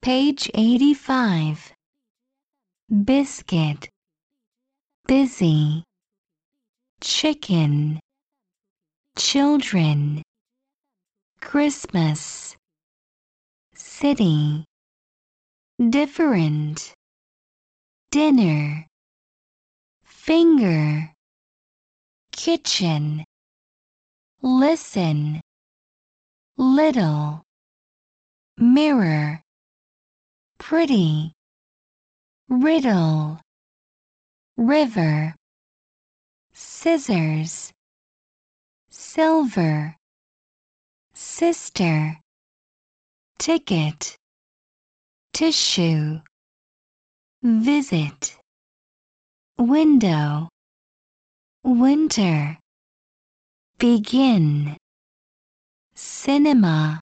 Page 85. Biscuit, busy, chicken, children, Christmas, city, different, dinner, finger, kitchen, listen, little, mirror, pretty, riddle, river, scissors, silver, sister, ticket, tissue, visit, window, winter, begin, cinema,